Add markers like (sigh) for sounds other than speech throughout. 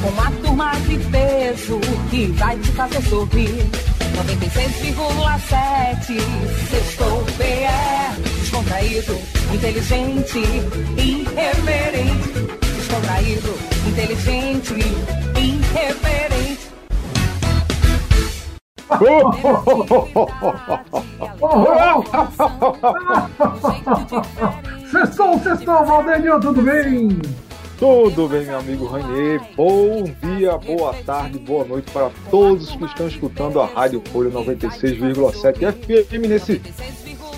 com a turma de peso que vai te fazer sorrir. 96,7 Sextou PE Descontraído, inteligente, irreverente Descontraído, inteligente, irreverente (laughs) Sextou, sextou, Valdênio, tudo bem? Tudo bem, meu amigo Rainer? Bom dia, boa tarde, boa noite para todos que estão escutando a Rádio Folha 96,7 FM nesse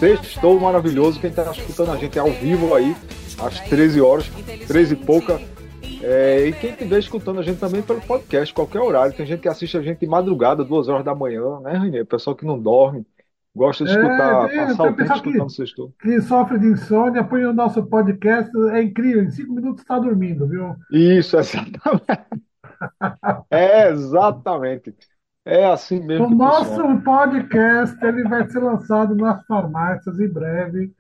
sextou maravilhoso. Quem está escutando a gente ao vivo aí, às 13 horas, 13 e pouca. É, e quem estiver escutando a gente também pelo podcast, qualquer horário. Tem gente que assiste a gente de madrugada, duas horas da manhã, né, Rainer? Pessoal que não dorme, gosta de escutar, É, passar o tempo escutando que, sextou. que sofre de insônia, põe o nosso podcast, é incrível, em cinco minutos está dormindo, viu? Isso, (laughs) exatamente. É, exatamente. É assim mesmo O nosso funciona. podcast ele vai ser lançado nas farmácias em breve,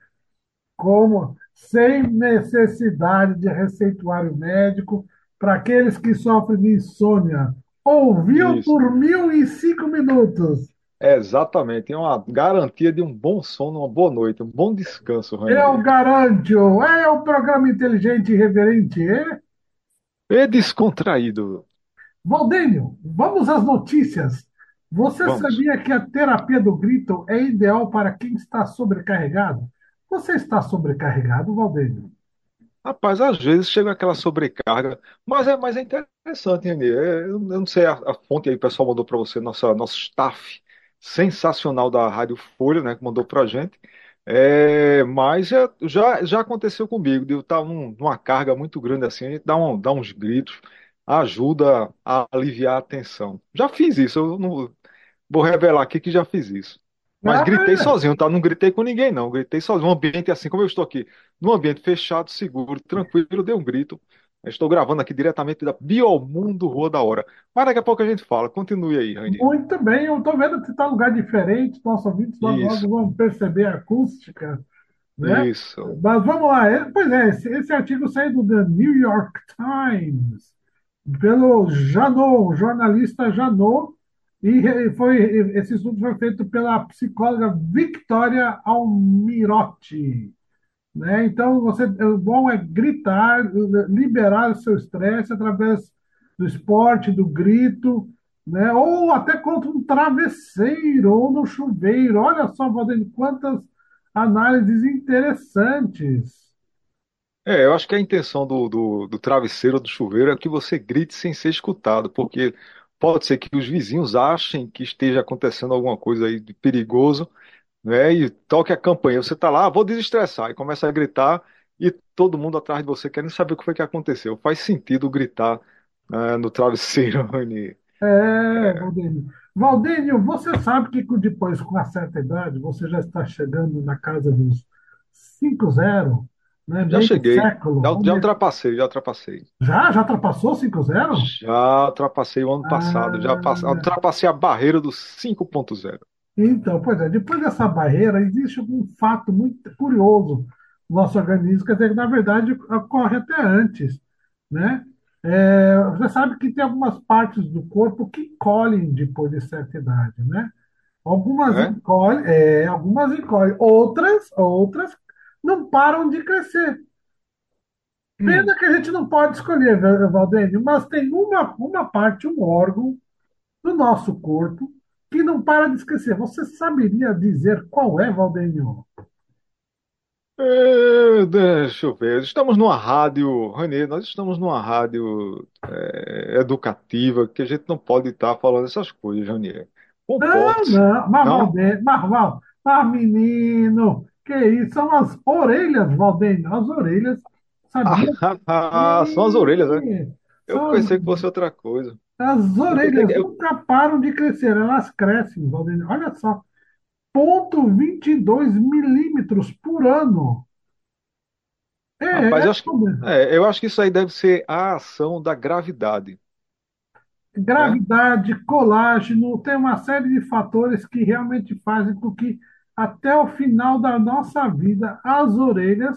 como sem necessidade de receituário médico para aqueles que sofrem de insônia. Ouviu, Isso. dormiu em cinco minutos. É, exatamente. É uma garantia de um bom sono, uma boa noite, um bom descanso, Eu Rainer. garanto, é o programa inteligente e irreverente, é? E descontraído. Valdênio, vamos às notícias. Você Vamos. sabia que a terapia do grito é ideal para quem está sobrecarregado? Você está sobrecarregado, Valdênio? Rapaz, às vezes chega aquela sobrecarga, mas é, mas é interessante, Rainer. É, eu eu não sei a, a fonte aí, o pessoal mandou para você, nossa, nosso staff sensacional da Rádio Folha, né, que mandou para a gente. É, mas é, já, já aconteceu comigo, de eu estar num- numa carga muito grande assim, a gente dá, um, dá uns gritos, ajuda a aliviar a tensão. Já fiz isso, eu não vou revelar aqui que já fiz isso. Mas gritei Ah, sozinho, tá? Não gritei com ninguém, não. Gritei sozinho. Um ambiente assim como eu estou aqui, num ambiente fechado, seguro, tranquilo, dei um grito. Eu estou gravando aqui diretamente da Biomundo Rua da Hora. Mas daqui a pouco a gente fala. Continue aí, Rainy. muito bem, eu estou vendo que você está em lugar diferente, nossos ouvintes logo vão perceber a acústica, né? isso. Mas vamos lá, é- pois é, esse, esse artigo saiu do The New York Times, pelo Janot, jornalista Janot, e foi, esse estudo foi feito pela psicóloga Victoria Almirotti. Né? Então, você, o bom é gritar, liberar o seu estresse através do esporte, do grito, né? Ou até contra um travesseiro, ou no chuveiro. Olha só, Valdir, quantas análises interessantes. É, eu acho que a intenção do, do, do travesseiro do chuveiro é que você grite sem ser escutado, porque pode ser que os vizinhos achem que esteja acontecendo alguma coisa aí de perigoso né? E toque a campanha. Você tá lá, "Ah, vou desestressar, e começa a gritar, e todo mundo atrás de você querendo saber o que foi que aconteceu. Faz sentido gritar, né, no travesseiro, Rani. É, Valdênio. Valdênio, você sabe que depois, com uma certa idade, você já está chegando na casa dos 5-0, né? Já Meio cheguei, século. já, Vamos já ver. ultrapassei, já ultrapassei. Já? Já ultrapassou 5-0? Já ultrapassei o ano passado, já pass- Ah, ultrapassei a barreira dos 5.0. então, pois é, depois dessa barreira, existe um fato muito curioso no nosso organismo, quer dizer, que na verdade ocorre até antes, né? É, você sabe que tem algumas partes do corpo que encolhem depois de certa idade, né? Algumas É? encolhem, é, algumas encolhem, outras, outras não param de crescer. Pena Hum. que a gente não pode escolher, Val- Valdênio, mas tem uma, uma parte, um órgão do nosso corpo que não para de esquecer. Você saberia dizer qual é, Valdênio? É, deixa eu ver. Estamos numa rádio, Rani, nós estamos numa rádio é, educativa que a gente não pode estar falando essas coisas, Rani. Não, Comporte-se. não, mas Não? Valdênio, mas, Val, mas menino, que isso? São as orelhas, Valdênio, as orelhas, sabia? (laughs) Ah, são as orelhas, né? Sim, Eu são, pensei que fosse outra coisa. As orelhas eu- nunca param de crescer, elas crescem, Valdênio. Olha só, ponto 22 milímetros por ano. É, rapaz, é, eu acho que, é, eu acho que isso aí deve ser a ação da gravidade, né? gravidade, colágeno, tem uma série de fatores que realmente fazem com que até o final da nossa vida as orelhas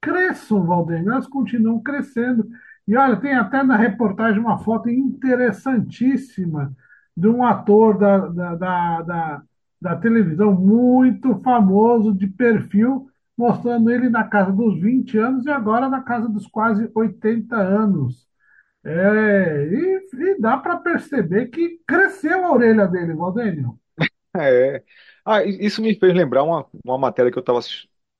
cresçam, Valdir. Elas continuam crescendo. E olha, tem até na reportagem uma foto interessantíssima de um ator da, da, da, da, da televisão muito famoso, de perfil, mostrando ele na casa dos 20 anos e agora na casa dos quase 80 anos. É, e, e dá para perceber que cresceu a orelha dele, Valdênio. (laughs) É. Ah, isso me fez lembrar uma, uma matéria que eu estava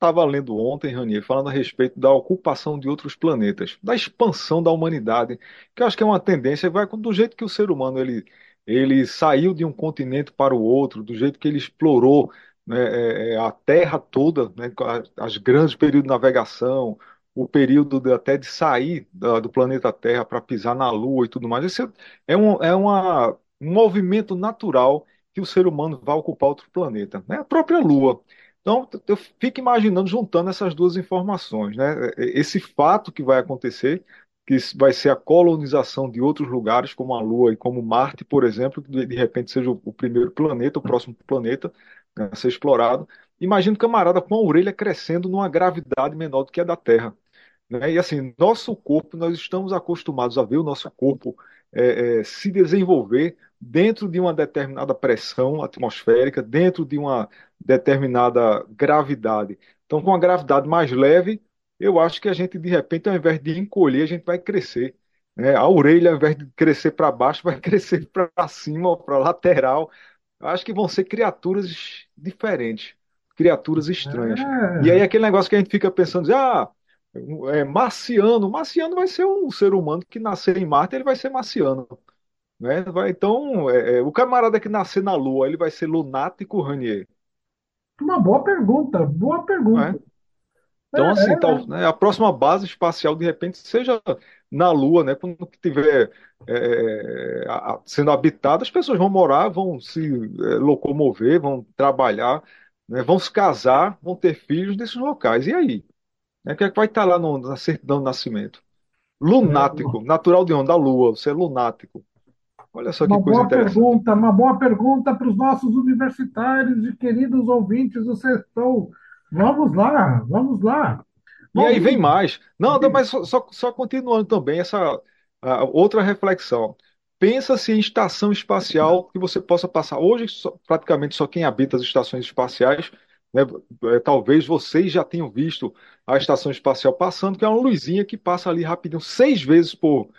estava lendo ontem, Ranier, falando a respeito da ocupação de outros planetas, da expansão da humanidade, que eu acho que é uma tendência, vai do jeito que o ser humano ele, ele saiu de um continente para o outro, do jeito que ele explorou, né, é, é, a Terra toda, né, as grandes períodos de navegação, o período de- até de sair da- do planeta Terra para pisar na Lua e tudo mais. Isso é um, é uma, um movimento natural que o ser humano vai ocupar outro planeta, né? A própria Lua. Então, eu fico imaginando, juntando essas duas informações, né? Esse fato que vai acontecer, que vai ser a colonização de outros lugares, como a Lua e como Marte, por exemplo, que de repente seja o primeiro planeta, o próximo planeta né, a ser explorado. Imagina o camarada com a orelha crescendo numa gravidade menor do que a da Terra né? E assim, nosso corpo, nós estamos acostumados a ver o nosso corpo é, é, se desenvolver dentro de uma determinada pressão atmosférica, dentro de uma determinada gravidade. Então, com a gravidade mais leve, eu acho que a gente, de repente, ao invés de encolher, a gente vai crescer. né? A orelha, ao invés de crescer para baixo, vai (laughs) crescer para cima ou para lateral. Eu acho que vão ser criaturas diferentes, criaturas estranhas. E aí, É, aquele negócio que a gente fica pensando, ah, é, marciano. Marciano vai ser um ser humano que nascer em Marte, ele vai ser marciano, né? Vai, então, é, é, o camarada que nascer na Lua, ele vai ser lunático, Ranier, uma boa pergunta, boa pergunta. é? Então, assim, tal, né, a próxima base espacial, de repente, seja na Lua, né? Quando tiver é, a- sendo habitada, as pessoas vão morar, vão se é, locomover, vão trabalhar, né, vão se casar, vão ter filhos nesses locais. E aí? Né, O que é que vai estar lá no- na certidão de nascimento? Lunático, natural de onde? Da Lua, você é lunático. Olha só que Uma coisa boa interessante. pergunta, uma boa pergunta para os nossos universitários e queridos ouvintes do Sextou. Vamos lá, vamos lá. E aí vem mais. Não, não, mas só, só, continuando também essa outra reflexão. Pensa-se em estação espacial que você possa passar. Hoje, só- praticamente só quem habita as estações espaciais, né, é, talvez vocês já tenham visto a estação espacial passando, que é uma luzinha que passa ali rapidinho, seis vezes por,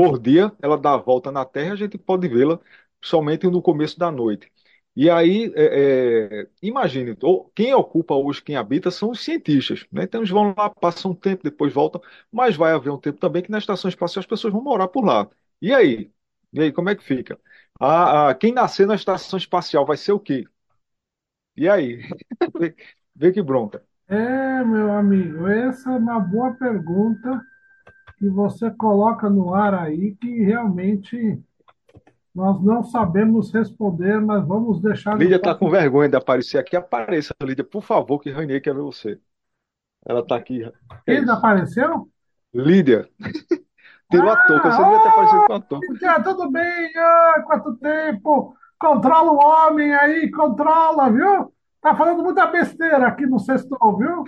por dia. Ela dá a volta na Terra, a gente pode vê-la somente no começo da noite. E aí, é, é, imagine, quem ocupa hoje, quem habita, são os cientistas, né? Então eles vão lá, passam um tempo, depois voltam, mas vai haver um tempo também que na estação espacial as pessoas vão morar por lá. E aí? E aí, como é que fica? Ah, quem nascer na estação espacial vai ser o quê? E aí? (laughs) Vê que bronca. É, meu amigo, essa é uma boa pergunta que você coloca no ar aí, que realmente nós não sabemos responder, mas vamos deixar Lídia tá com vergonha de aparecer aqui. Apareça, Lídia, por favor, que Rainha quer ver você. Ela tá aqui. Que é Quem isso? apareceu? Lídia, (laughs) tirou a touca. Você devia ter aparecido Ah, com a touca. Lídia, tudo bem? Ah, quanto tempo? Controla o homem aí, controla, viu? Tá falando muita besteira aqui no Sextou, viu?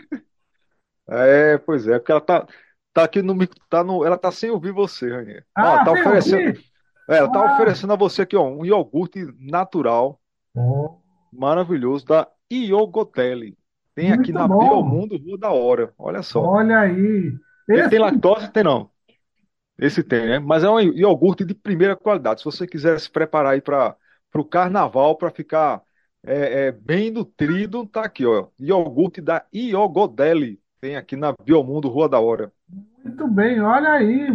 É, pois é, porque ela tá, tá aqui no, tá no, ela tá sem ouvir você, Rainha. Ó, Ah, tá sem oferecendo, é, ela tá Ah, oferecendo a você aqui, ó, um iogurte natural, maravilhoso, da Iogotelli. Tem aqui muito na bom. Biomundo Rua da Hora. Olha só. Olha aí. Esse tem lactose? Tem não. Esse tem, né? Mas é um iogurte de primeira qualidade. Se você quiser se preparar aí para o carnaval, para ficar é, é, bem nutrido, tá aqui, ó. Iogurte da Iogodelli. Tem aqui na Biomundo Rua da Hora. Muito bem, olha aí,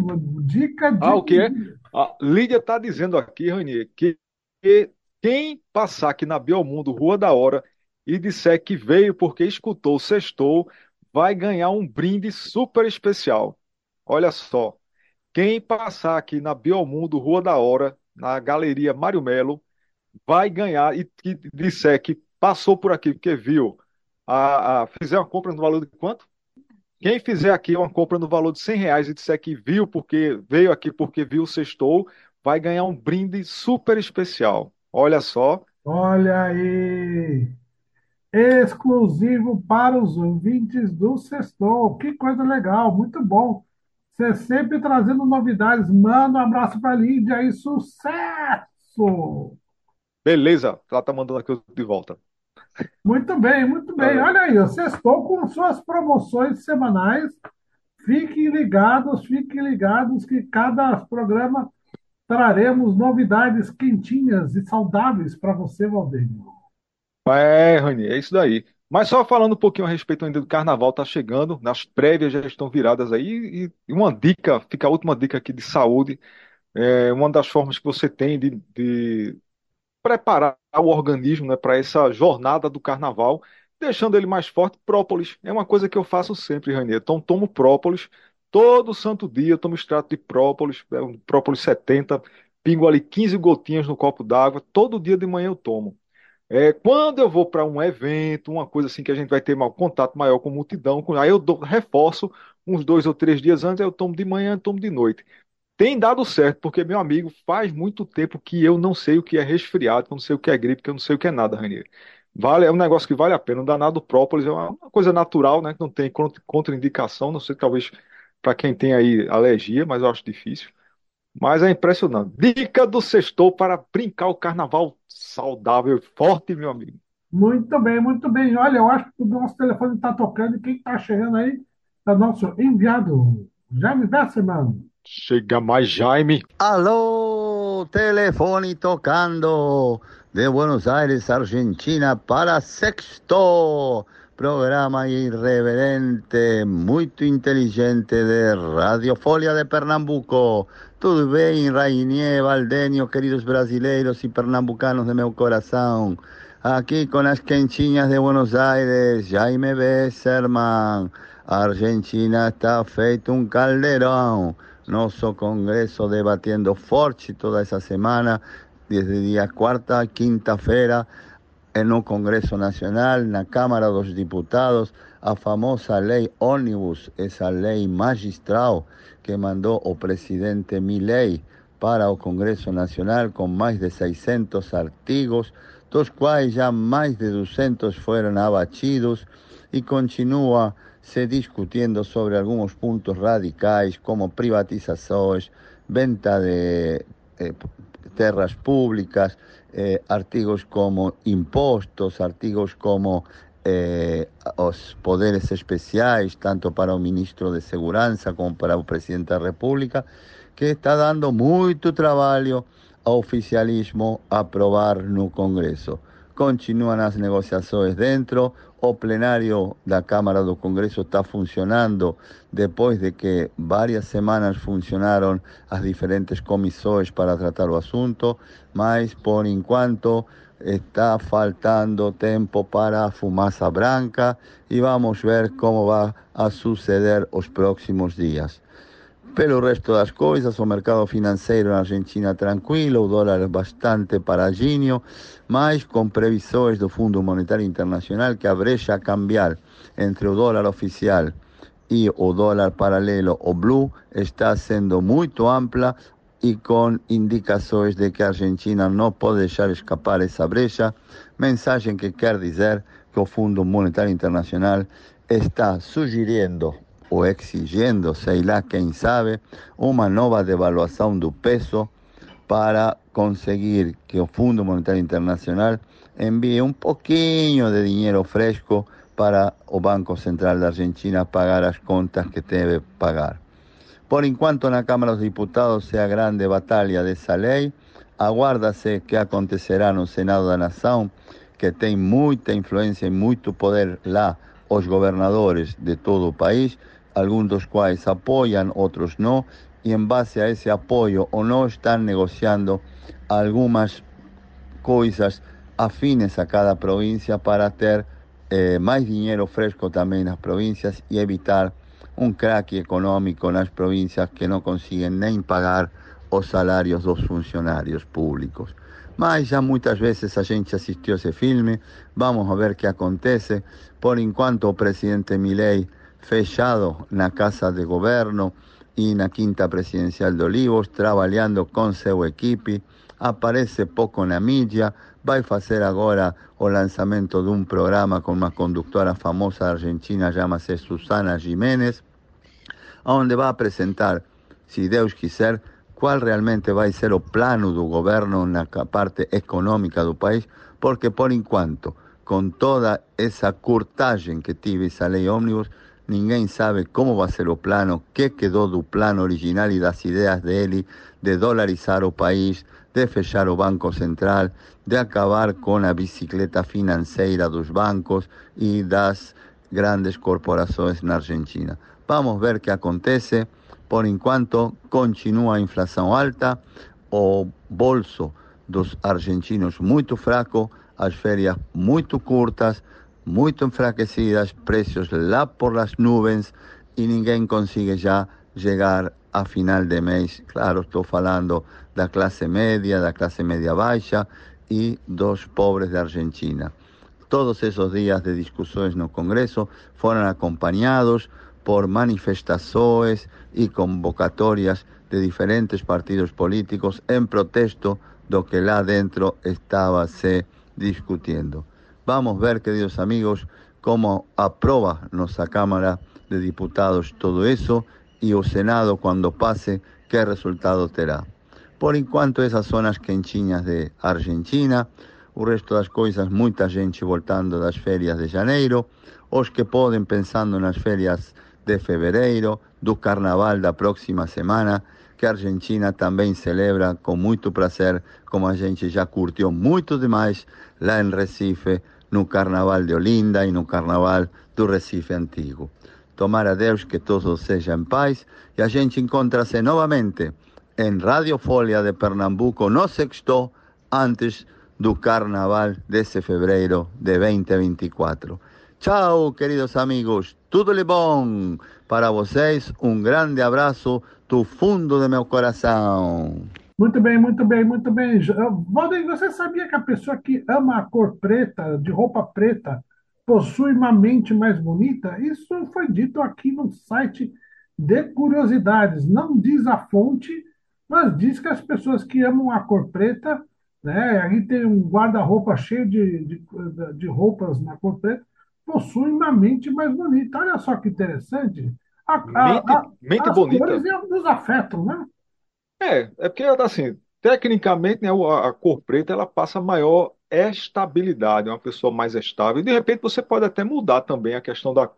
dica, Ah, dica. o quê? A Lídia está dizendo aqui, Ranier, que, que quem passar aqui na Biomundo Rua da Hora e disser que veio porque escutou o Sextou, vai ganhar um brinde super especial. Olha só. Quem passar aqui na Biomundo, Rua da Hora, na Galeria Mário Melo, vai ganhar e que disser que passou por aqui porque viu, a, a, fizer uma compra no valor de quanto? Quem fizer aqui uma compra no valor de 100 reais e disser que viu porque veio aqui porque viu o sextou, vai ganhar um brinde super especial. Olha só. Olha aí! Exclusivo para os ouvintes do Sextou. Que coisa legal, muito bom. Você sempre trazendo novidades. Manda um abraço para a Lídia e sucesso! Beleza, ela tá mandando aqui de volta. Muito bem, muito bem. Olha aí, você estou com suas promoções semanais. Fiquem ligados, fiquem ligados que cada programa traremos novidades quentinhas e saudáveis para você, Valdênio. É, Rani, é isso daí. Mas só falando um pouquinho a respeito ainda do carnaval, tá chegando, nas prévias já estão viradas aí, e uma dica, fica a última dica aqui de saúde, é uma das formas que você tem de, de preparar o organismo, né, para essa jornada do carnaval, deixando ele mais forte, própolis. É uma coisa que eu faço sempre, Rani. Então tomo própolis, todo santo dia eu tomo extrato de própolis, é própolis 70, pingo ali 15 gotinhas no copo d'água, todo dia de manhã eu tomo. É, quando eu vou para um evento, uma coisa assim que a gente vai ter um contato maior com multidão, aí eu reforço uns dois ou três dias antes, eu tomo de manhã, tomo de noite. Tem dado certo, porque, meu amigo, faz muito tempo que eu não sei o que é resfriado, que eu não sei o que é gripe, que eu não sei o que é nada, Ranier. Vale, é um negócio que vale a pena. O danado própolis é uma, coisa natural, né? Que não tem contraindicação. Não sei, talvez para quem tem aí alergia, mas eu acho difícil. Mas é impressionante. Dica do sextou para brincar o carnaval saudável e forte, meu amigo. Muito bem, muito bem. Olha, eu acho que o nosso telefone está tocando e quem está chegando aí é o nosso enviado, Jaime Besserman. Chega mais, Jaime. Alô, telefone tocando de Buenos Aires, Argentina, para Sexto, programa irreverente, muito inteligente de Radio Folia de Pernambuco. Tudo bem, Rainier, Valdenio, queridos brasileiros e pernambucanos de meu coração? Aqui com as quentinhas de Buenos Aires, Jaime Besserman. A Argentina está feito um caldeirão. Nosso Congresso debatiendo forte toda esa semana, desde día cuarta a quinta-feira, en un Congreso Nacional, en la Cámara dos Diputados, a famosa lei Ónibus, esa lei magistral que mandó o presidente Milei para o Congreso Nacional con más de 600 artigos, dos cuales ya más de 200 fueron abatidos y continúa se discutiendo sobre algunos puntos radicales como privatizaciones, venta de eh, tierras públicas, eh, artigos como impostos, artigos como eh, os poderes especiais, tanto para o ministro de Segurança como para o presidente da República, que está dando muito trabalho ao oficialismo aprovar no Congresso. Continuam as negociações dentro, o plenário da Câmara do Congresso está funcionando depois de que várias semanas funcionaram as diferentes comissões para tratar o assunto, mas por enquanto está faltando tempo para a fumaça branca e vamos ver como vai a suceder os próximos dias. Pelo resto das coisas, o mercado financeiro na Argentina tranquilo, o dólar bastante paradinho, mas com previsões do Fundo Monetário Internacional que a brecha cambiar entre o dólar oficial e o dólar paralelo, o blue, está sendo muito ampla e com indicações de que a Argentina não pode deixar escapar essa brecha, mensagem que quer dizer que o Fundo Monetário Internacional está sugerindo o exigiendo, sei lá quem sabe, uma nova devaluação do peso para conseguir que o Fundo Monetário Internacional envíe um pouquinho de dinheiro fresco para o Banco Central da Argentina pagar as contas que deve pagar. Por enquanto, na Câmara dos Diputados é a grande batalha dessa lei. Aguarda-se que acontecerá no Senado da Nação, que tem muita influência e muito poder lá, os governadores de todo o país, algunos cuales apoyan, otros no, y en base a ese apoyo o no están negociando algunas cosas afines a cada provincia para tener eh, más dinero fresco también en las provincias y evitar um craque econômico nas províncias que não conseguem nem pagar os salários dos funcionários públicos. Mas já muitas vezes a gente assistiu esse filme, vamos ver o que acontece. Por enquanto, o presidente Milei fechado na casa de governo e na quinta presidencial de Olivos, trabalhando com seu equipe, aparece pouco na mídia, vai fazer agora o lançamento de um programa com uma condutora famosa argentina, chama-se Susana Jiménez, onde vai apresentar, se Deus quiser, qual realmente vai ser o plano do governo na parte econômica do país, porque por enquanto, com toda essa curtagem que tive essa lei ônibus, ninguém sabe como vai ser o plano, que quedou do plano original e das ideias dele de dolarizar o país, de fechar o Banco Central, de acabar com a bicicleta financeira dos bancos e das grandes corporações na Argentina. Vamos ver o que acontece. Por enquanto, continua a inflação alta, o bolso dos argentinos muito fraco, as férias muito curtas, muito enfraquecidas, preços lá por las nuvens e ninguém consegue já chegar a final de mês. Claro, estou falando da classe média, da classe média baixa e dos pobres da Argentina. Todos esos días de discussões no Congresso foram acompanhados por manifestações e convocatorias de diferentes partidos políticos em protesto do que lá dentro estava se discutindo. Vamos ver, queridos amigos, como aprova nossa Câmara de Diputados todo isso e o Senado, quando passe, que resultado terá. Por enquanto, essas são as de Argentina. O resto das coisas, muita gente voltando das férias de janeiro. Os que podem pensando nas férias de fevereiro, do carnaval da próxima semana, que a Argentina também celebra com muito prazer, como a gente já curtiu muito demais lá em Recife, no carnaval de Olinda e no carnaval do Recife Antigo. Tomara Deus que todos sejam em paz e a gente encontra-se novamente em Radio Folha de Pernambuco no sexto, antes do carnaval desse fevereiro de 2024. Tchau, queridos amigos. Tudo de bom para vocês. Um grande abraço do fundo do meu coração. Muito bem, muito bem, muito bem. Valdir, você sabia que a pessoa que ama a cor preta, de roupa preta, possui uma mente mais bonita? Isso foi dito aqui no site de curiosidades. Não diz a fonte, mas diz que as pessoas que amam a cor preta, né? Aí tem um guarda-roupa cheio de, de, de roupas na cor preta, possuem uma mente mais bonita. Olha só que interessante. A, a, a, mente as bonita. cores nos afetam, né? É, é porque, assim, tecnicamente, né, a cor preta ela passa maior estabilidade, é uma pessoa mais estável. E, de repente, você pode até mudar também a questão da,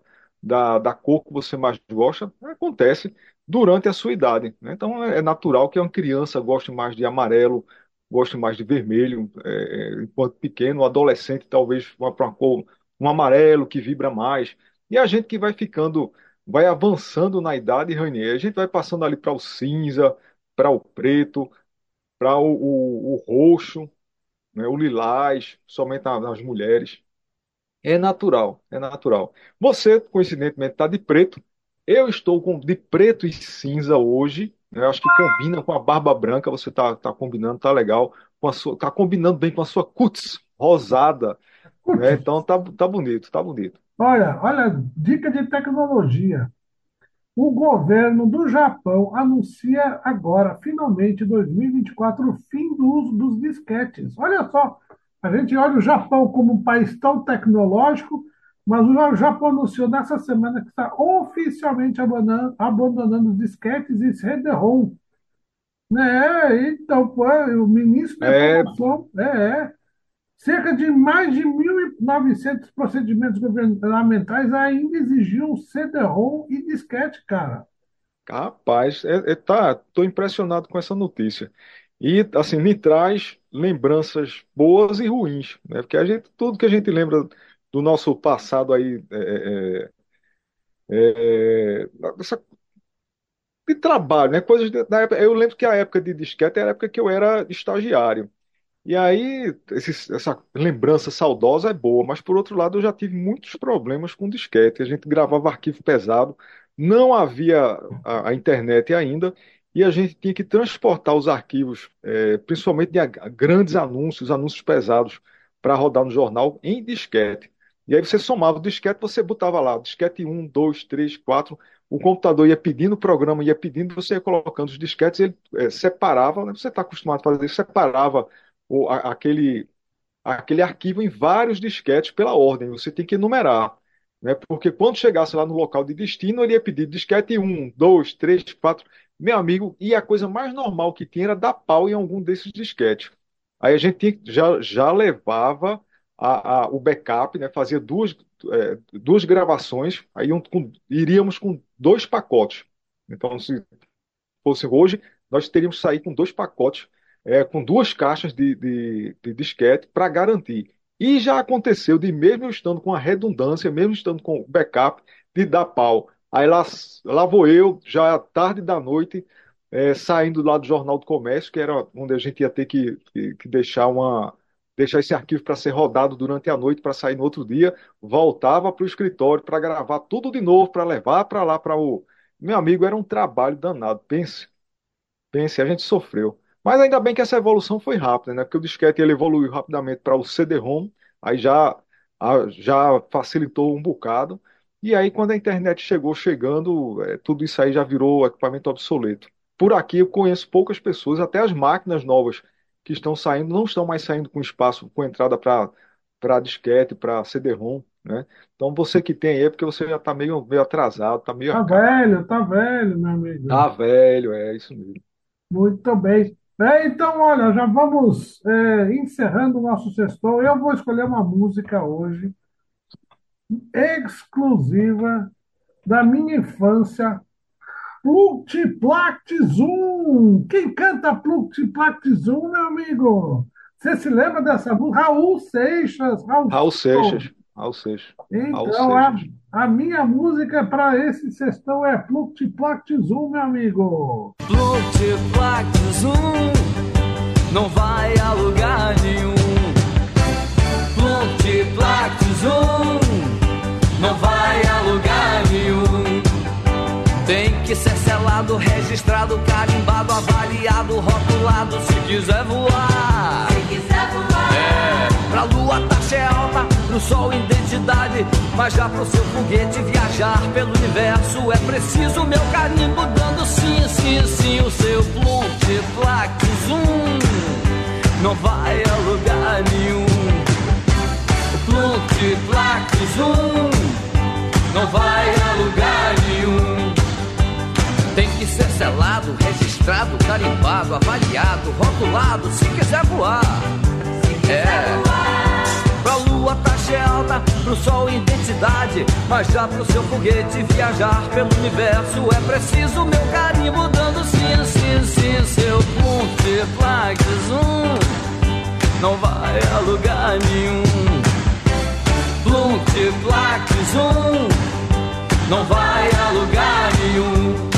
da, da cor que você mais gosta. Acontece durante a sua idade. Né? Então, é natural que uma criança goste mais de amarelo, goste mais de vermelho, é, é enquanto pequeno. O adolescente talvez vá para uma cor, um amarelo que vibra mais. E a gente que vai ficando, vai avançando na idade, Rainier, a gente vai passando ali para o cinza para o preto, para o, o, o, roxo, né, o lilás, somente nas mulheres. É natural, é natural. Você, coincidentemente, está de preto. Eu estou com de preto e cinza hoje. Né, acho que combina com a barba branca. Você está tá combinando, tá legal. Com a sua, tá combinando bem com a sua cutis rosada. Né, então tá, tá bonito, tá bonito. Olha, olha, dica de tecnologia. O governo do Japão anuncia agora, finalmente, 2024, o fim do uso dos disquetes. Olha só, a gente olha o Japão como um país tão tecnológico, mas o Japão anunciou nessa semana que está oficialmente abandonando, os disquetes e CD-ROM. Né? Então, pô, o ministro da É, Informação, é, é, cerca de mais de 1.900 procedimentos governamentais ainda exigiam CD-ROM e disquete, cara. Rapaz, é, é, tá, tô impressionado com essa notícia. E assim, me traz lembranças boas e ruins, né? Porque a gente, tudo que a gente lembra do nosso passado aí, é, é, é, é essa- de trabalho, né? Coisas da época, eu lembro que a época de disquete era a época que eu era estagiário. E aí, esse- essa lembrança saudosa é boa, mas por outro lado, eu já tive muitos problemas com disquete. A gente gravava arquivo pesado, não havia a, a internet ainda, e a gente tinha que transportar os arquivos, eh, principalmente de grandes anúncios, anúncios pesados, para rodar no jornal em disquete. E aí você somava o disquete, você botava lá, disquete um, 2, 3, 4. O computador ia pedindo o programa, ia pedindo, você ia colocando os disquetes, ele eh, separava, né? Você está acostumado a fazer isso, separava a- aquele, aquele arquivo em vários disquetes pela ordem, você tem que enumerar, né? Porque quando chegasse lá no local de destino, ele ia pedir disquete um, 2, 3, 4. Meu amigo, e a coisa mais normal que tinha era dar pau em algum desses disquetes. Aí a gente já, já levava a, a- o backup, né? Fazia duas, é, duas gravações, aí iam com- iríamos com dois pacotes. Então, se fosse hoje, nós teríamos que sair com dois pacotes, é, com duas caixas de, de, de disquete para garantir. E já aconteceu de mesmo estando com a redundância, mesmo estando com o backup, de dar pau. Aí lá, lá vou eu, já à tarde da noite, é, saindo lá do Jornal do Comércio, que era onde a gente ia ter que, que, que deixar uma deixar esse arquivo para ser rodado durante a noite para sair no outro dia, voltava para o escritório para gravar tudo de novo, para levar para lá para o meu amigo, era um trabalho danado. Pense, pense, a gente sofreu. Mas ainda bem que essa evolução foi rápida, né? Porque o disquete ele evoluiu rapidamente para o CD-ROM, aí já, já facilitou um bocado. E aí, quando a internet chegou chegando, é, tudo isso aí já virou equipamento obsoleto. Por aqui eu conheço poucas pessoas, até as máquinas novas que estão saindo não estão mais saindo com espaço, com entrada para disquete, para CD-ROM, né? Então você que tem aí é porque você já está meio, meio atrasado, está meio Tá velho, tá velho, meu amigo. Tá velho, é isso mesmo. Muito bem. É, então, olha, já vamos é, encerrando o nosso sextou. Eu vou escolher uma música hoje, exclusiva da minha infância, Plutiplact Zoom. Quem canta Plutiplact Zoom, meu amigo? Você se lembra dessa música? Raul Seixas. Raul Raul Seixas. Seixas, Raul Então, a, a minha música para esse sextão é Plutiplact Zoom, meu amigo. Plutiplact Zoom não vai a lugar nenhum. Plutiplact Zoom não vai a lugar nenhum. Tem que ser selado, registrado, carimbado, avaliado, rotulado se quiser voar. Pro sol identidade, mas já pro seu foguete viajar pelo universo é preciso meu carimbo dando sim, sim, sim, o seu Plutiplact Zoom não vai a lugar nenhum. O Plutiplact Zoom não vai a lugar nenhum. Tem que ser selado, registrado, carimbado, avaliado, rotulado, se quiser voar. É. Pra é alta, pro sol identidade, mas já pro seu foguete viajar pelo universo é preciso meu carimbo dando sim, sim, sim, seu Plutiplact Zoom não vai a lugar nenhum. Plutiplact Zoom não vai a lugar nenhum.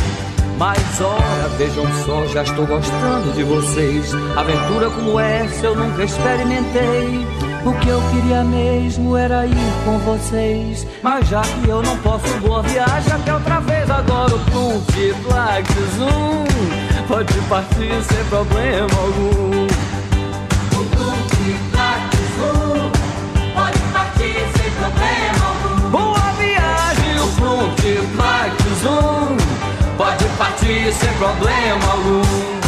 Mas ora, vejam só, já estou gostando de vocês. Aventura como essa eu nunca experimentei. O que eu queria mesmo era ir com vocês. Mas já que eu não posso, boa viagem até outra vez. Agora o Plutiplact Zoom pode partir sem problema algum. O Plutiplact Zoom pode partir sem problema algum. Boa viagem, o Plutiplact Zoom pode partir sem problema algum.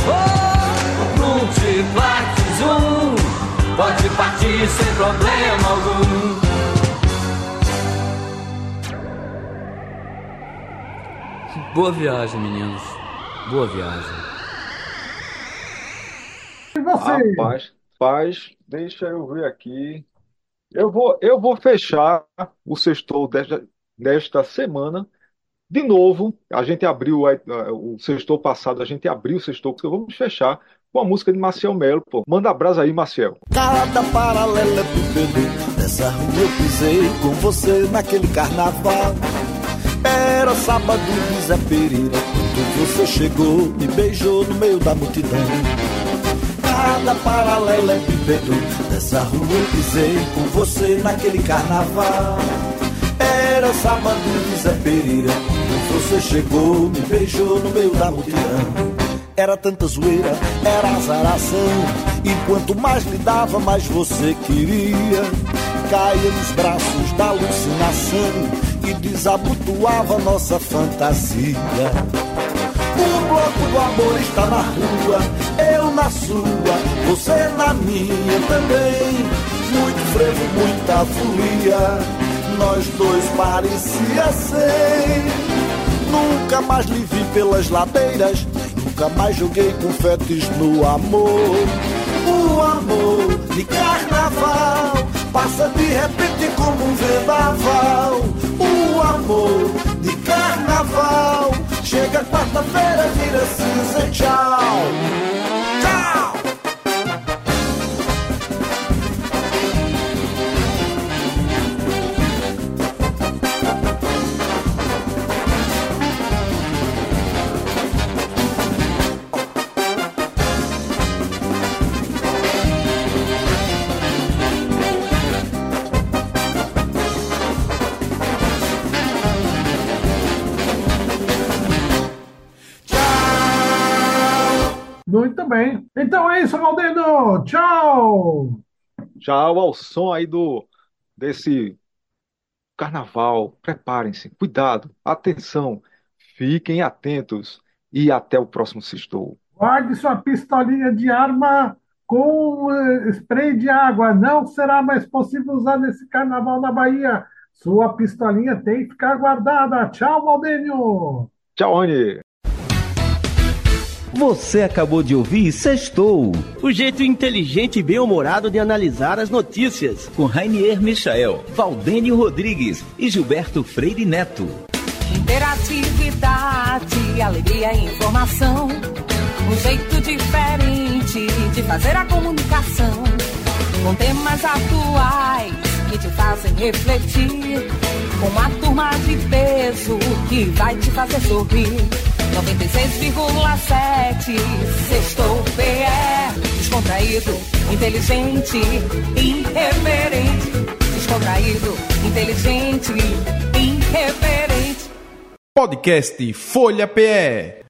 Pode partir sem problema algum. Boa viagem, meninos. Boa viagem. E você? Rapaz, faz, deixa eu ver aqui. Eu vou, eu vou fechar o sextou desta, desta semana. De novo, a gente abriu o sextou passado, a gente abriu o sextou, vamos fechar com a música de Maciel Melo, pô. Manda brasa aí, Maciel. Cada paralelepípedo dessa rua eu pisei com você naquele carnaval. Era sábado de Zé Pereira, quando você chegou, me beijou no meio da multidão. estrada paralela Pipedo. Dessa rua eu pisei com você naquele carnaval. Era sábado de Zé Pereira. Você chegou, me beijou no meio da multidão. Era tanta zoeira, era azaração. E quanto mais lhe dava, mais você queria. Caía nos braços da alucinação e desabotoava nossa fantasia. O bloco do amor está na rua, eu na sua, você na minha também. Muito frevo, muita folia, nós dois parecia ser. Nunca mais lhe vi pelas ladeiras, nunca mais joguei confetes no amor. O amor de carnaval passa de repente como um vendaval. O amor de carnaval chega quarta-feira, vira cinza, tchau. Tchau! Muito bem. Então é isso, Valdeno. Tchau. Tchau ao som aí do desse carnaval. Preparem-se, cuidado, atenção, fiquem atentos e até o próximo Sextou. Guarde sua pistolinha de arma com eh, spray de água. Não será mais possível usar nesse carnaval na Bahia. Sua pistolinha tem que ficar guardada. Tchau, Valdênio. Tchau, Rony. Você acabou de ouvir Sextou, o jeito inteligente e bem-humorado de analisar as notícias, com Rainier Michael, Valdênio Rodrigues e Gilberto Freire Neto. Interatividade, alegria e informação. Um jeito diferente de fazer a comunicação. Com temas atuais que te fazem refletir. Com uma turma de peso que vai te fazer sorrir. 96,7 Sextou PE Descontraído, inteligente, irreverente. Descontraído, inteligente, irreverente. Podcast Folha PE.